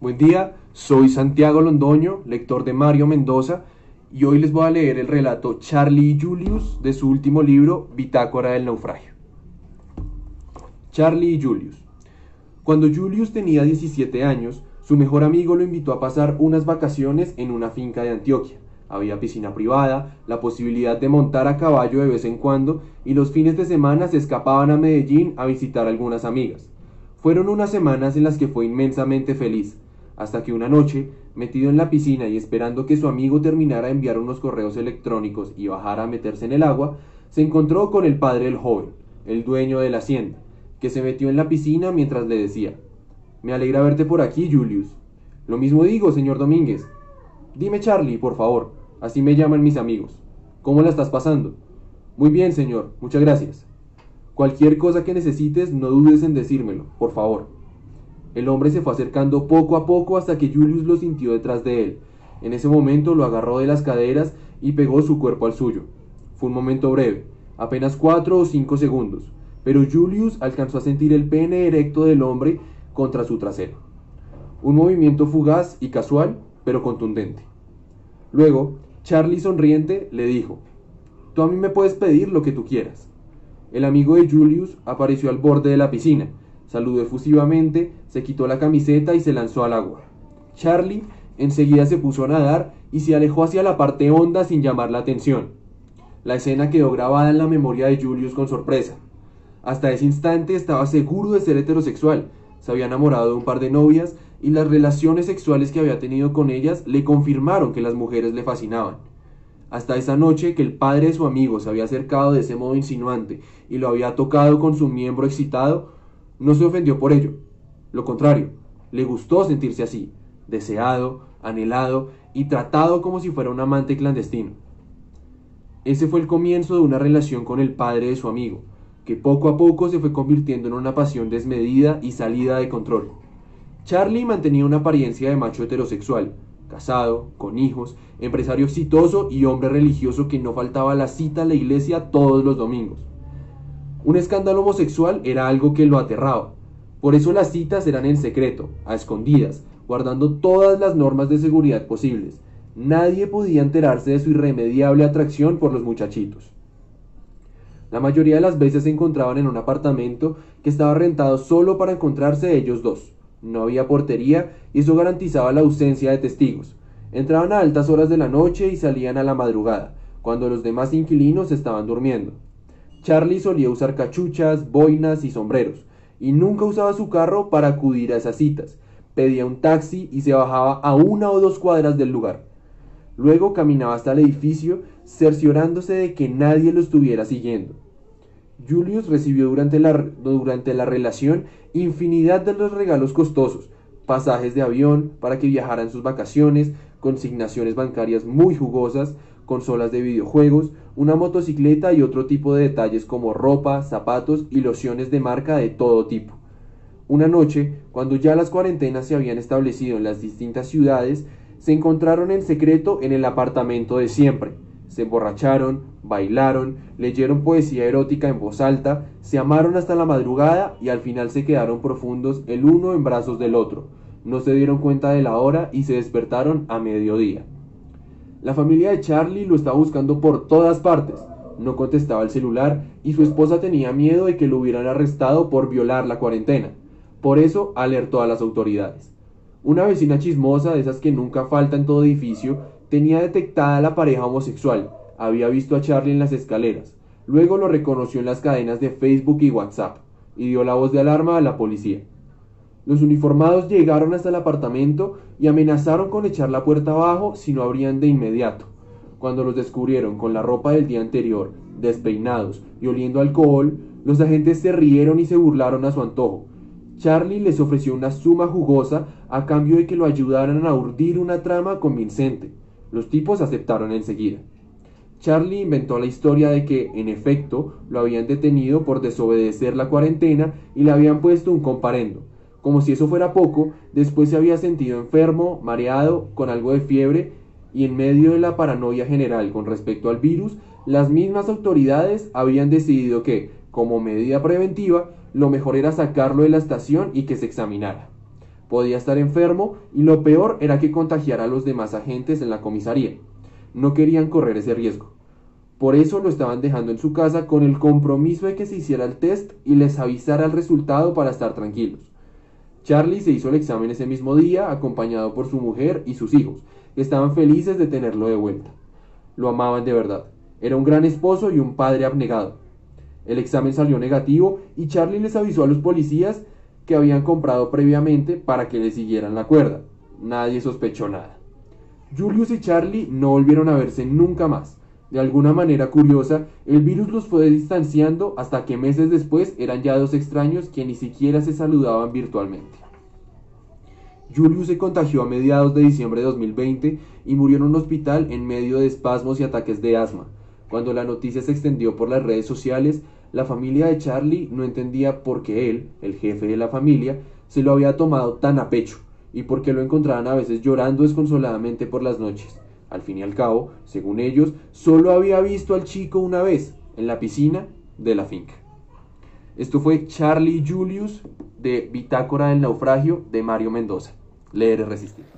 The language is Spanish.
Buen día, soy Santiago Londoño, lector de Mario Mendoza, y hoy les voy a leer el relato Charlie y Julius de su último libro, Bitácora del Naufragio. Charlie y Julius. Cuando Julius tenía 17 años, su mejor amigo lo invitó a pasar unas vacaciones en una finca de Antioquia. Había piscina privada, la posibilidad de montar a caballo de vez en cuando y los fines de semana se escapaban a Medellín a visitar algunas amigas. Fueron unas semanas en las que fue inmensamente feliz hasta que una noche, metido en la piscina y esperando que su amigo terminara de enviar unos correos electrónicos y bajara a meterse en el agua, se encontró con el padre del joven, el dueño de la hacienda, que se metió en la piscina mientras le decía Me alegra verte por aquí, Julius. Lo mismo digo, señor Domínguez. Dime, Charlie, por favor, así me llaman mis amigos. ¿Cómo la estás pasando? Muy bien, señor, muchas gracias. Cualquier cosa que necesites, no dudes en decírmelo, por favor. El hombre se fue acercando poco a poco hasta que Julius lo sintió detrás de él. En ese momento lo agarró de las caderas y pegó su cuerpo al suyo. Fue un momento breve, apenas cuatro o cinco segundos, pero Julius alcanzó a sentir el pene erecto del hombre contra su trasero. Un movimiento fugaz y casual, pero contundente. Luego, Charlie sonriente le dijo, Tú a mí me puedes pedir lo que tú quieras. El amigo de Julius apareció al borde de la piscina, Saludó efusivamente, se quitó la camiseta y se lanzó al agua. Charlie enseguida se puso a nadar y se alejó hacia la parte honda sin llamar la atención. La escena quedó grabada en la memoria de Julius con sorpresa. Hasta ese instante estaba seguro de ser heterosexual, se había enamorado de un par de novias y las relaciones sexuales que había tenido con ellas le confirmaron que las mujeres le fascinaban. Hasta esa noche que el padre de su amigo se había acercado de ese modo insinuante y lo había tocado con su miembro excitado, no se ofendió por ello. Lo contrario, le gustó sentirse así, deseado, anhelado y tratado como si fuera un amante clandestino. Ese fue el comienzo de una relación con el padre de su amigo, que poco a poco se fue convirtiendo en una pasión desmedida y salida de control. Charlie mantenía una apariencia de macho heterosexual, casado, con hijos, empresario exitoso y hombre religioso que no faltaba la cita a la iglesia todos los domingos. Un escándalo homosexual era algo que lo aterraba. Por eso las citas eran en secreto, a escondidas, guardando todas las normas de seguridad posibles. Nadie podía enterarse de su irremediable atracción por los muchachitos. La mayoría de las veces se encontraban en un apartamento que estaba rentado solo para encontrarse ellos dos. No había portería y eso garantizaba la ausencia de testigos. Entraban a altas horas de la noche y salían a la madrugada, cuando los demás inquilinos estaban durmiendo. Charlie solía usar cachuchas, boinas y sombreros, y nunca usaba su carro para acudir a esas citas. Pedía un taxi y se bajaba a una o dos cuadras del lugar. Luego caminaba hasta el edificio, cerciorándose de que nadie lo estuviera siguiendo. Julius recibió durante la, durante la relación infinidad de los regalos costosos, pasajes de avión para que viajara en sus vacaciones, consignaciones bancarias muy jugosas, consolas de videojuegos, una motocicleta y otro tipo de detalles como ropa, zapatos y lociones de marca de todo tipo. Una noche, cuando ya las cuarentenas se habían establecido en las distintas ciudades, se encontraron en secreto en el apartamento de siempre. Se emborracharon, bailaron, leyeron poesía erótica en voz alta, se amaron hasta la madrugada y al final se quedaron profundos el uno en brazos del otro. No se dieron cuenta de la hora y se despertaron a mediodía. La familia de Charlie lo estaba buscando por todas partes. No contestaba el celular y su esposa tenía miedo de que lo hubieran arrestado por violar la cuarentena. Por eso alertó a las autoridades. Una vecina chismosa, de esas que nunca falta en todo edificio, tenía detectada a la pareja homosexual. Había visto a Charlie en las escaleras. Luego lo reconoció en las cadenas de Facebook y WhatsApp y dio la voz de alarma a la policía. Los uniformados llegaron hasta el apartamento y amenazaron con echar la puerta abajo si no abrían de inmediato. Cuando los descubrieron con la ropa del día anterior, despeinados y oliendo alcohol, los agentes se rieron y se burlaron a su antojo. Charlie les ofreció una suma jugosa a cambio de que lo ayudaran a urdir una trama convincente. Los tipos aceptaron enseguida. Charlie inventó la historia de que, en efecto, lo habían detenido por desobedecer la cuarentena y le habían puesto un comparendo. Como si eso fuera poco, después se había sentido enfermo, mareado, con algo de fiebre, y en medio de la paranoia general con respecto al virus, las mismas autoridades habían decidido que, como medida preventiva, lo mejor era sacarlo de la estación y que se examinara. Podía estar enfermo y lo peor era que contagiara a los demás agentes en la comisaría. No querían correr ese riesgo. Por eso lo estaban dejando en su casa con el compromiso de que se hiciera el test y les avisara el resultado para estar tranquilos. Charlie se hizo el examen ese mismo día, acompañado por su mujer y sus hijos, que estaban felices de tenerlo de vuelta. Lo amaban de verdad. Era un gran esposo y un padre abnegado. El examen salió negativo y Charlie les avisó a los policías que habían comprado previamente para que le siguieran la cuerda. Nadie sospechó nada. Julius y Charlie no volvieron a verse nunca más. De alguna manera curiosa, el virus los fue distanciando hasta que meses después eran ya dos extraños que ni siquiera se saludaban virtualmente. Julius se contagió a mediados de diciembre de 2020 y murió en un hospital en medio de espasmos y ataques de asma. Cuando la noticia se extendió por las redes sociales, la familia de Charlie no entendía por qué él, el jefe de la familia, se lo había tomado tan a pecho y por qué lo encontraban a veces llorando desconsoladamente por las noches. Al fin y al cabo, según ellos, solo había visto al chico una vez, en la piscina de la finca. Esto fue Charlie Julius de Bitácora del Naufragio de Mario Mendoza. Leer y resistir.